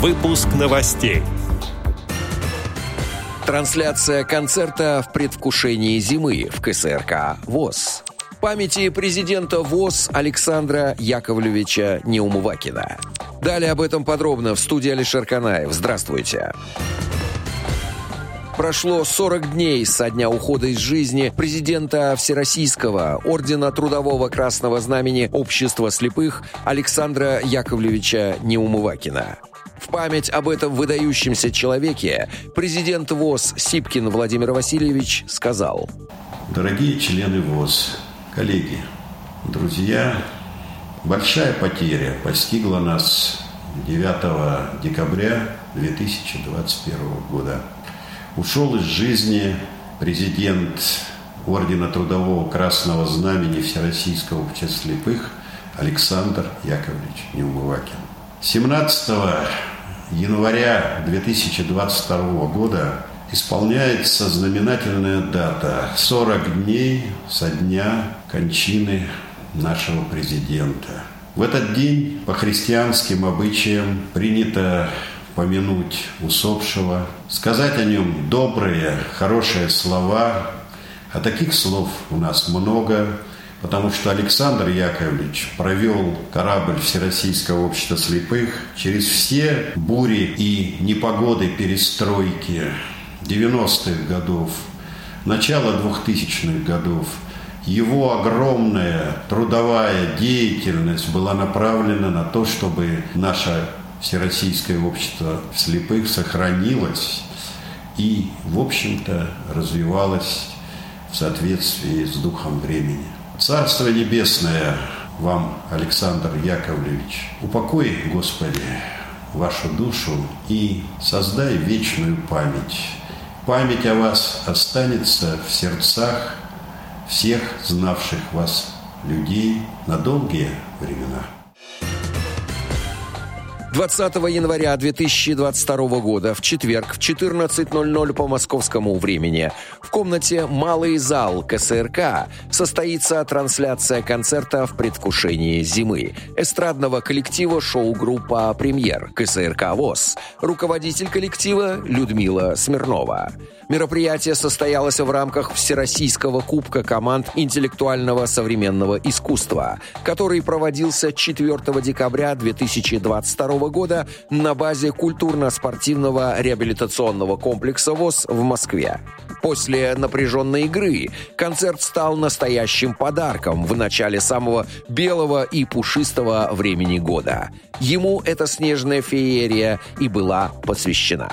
Выпуск новостей. Трансляция концерта в предвкушении зимы в КСРК ВОЗ. Памяти президента ВОЗ Александра Яковлевича Неумывакина. Далее об этом подробно в студии Алишер Канаев. Здравствуйте. Прошло 40 дней со дня ухода из жизни президента Всероссийского Ордена Трудового Красного Знамени Общества слепых Александра Яковлевича Неумывакина. Память об этом выдающемся человеке президент ВОЗ Сипкин Владимир Васильевич сказал. Дорогие члены ВОЗ, коллеги, друзья, большая потеря постигла нас 9 декабря 2021 года. Ушел из жизни президент Ордена Трудового Красного Знамени Всероссийского общества слепых Александр Яковлевич Неумывакин. 17 января 2022 года исполняется знаменательная дата – 40 дней со дня кончины нашего президента. В этот день по христианским обычаям принято помянуть усопшего, сказать о нем добрые, хорошие слова. А таких слов у нас много – потому что Александр Яковлевич провел корабль Всероссийского общества слепых через все бури и непогоды перестройки 90-х годов, начала 2000-х годов. Его огромная трудовая деятельность была направлена на то, чтобы наше Всероссийское общество слепых сохранилось и, в общем-то, развивалось в соответствии с духом времени. Царство Небесное вам, Александр Яковлевич, упокой, Господи, вашу душу и создай вечную память. Память о вас останется в сердцах всех знавших вас людей на долгие времена. 20 января 2022 года в четверг в 14.00 по московскому времени. В комнате «Малый зал» КСРК состоится трансляция концерта в предвкушении зимы. Эстрадного коллектива шоу-группа «Премьер» КСРК ВОЗ, руководитель коллектива Людмила Смирнова. Мероприятие состоялось в рамках Всероссийского кубка команд интеллектуального современного искусства, который проводился 4 декабря 2022 года на базе культурно-спортивного реабилитационного комплекса ВОЗ в Москве. После напряженной игры концерт стал настоящим подарком в начале самого белого и пушистого времени года. Ему эта снежная феерия и была посвящена.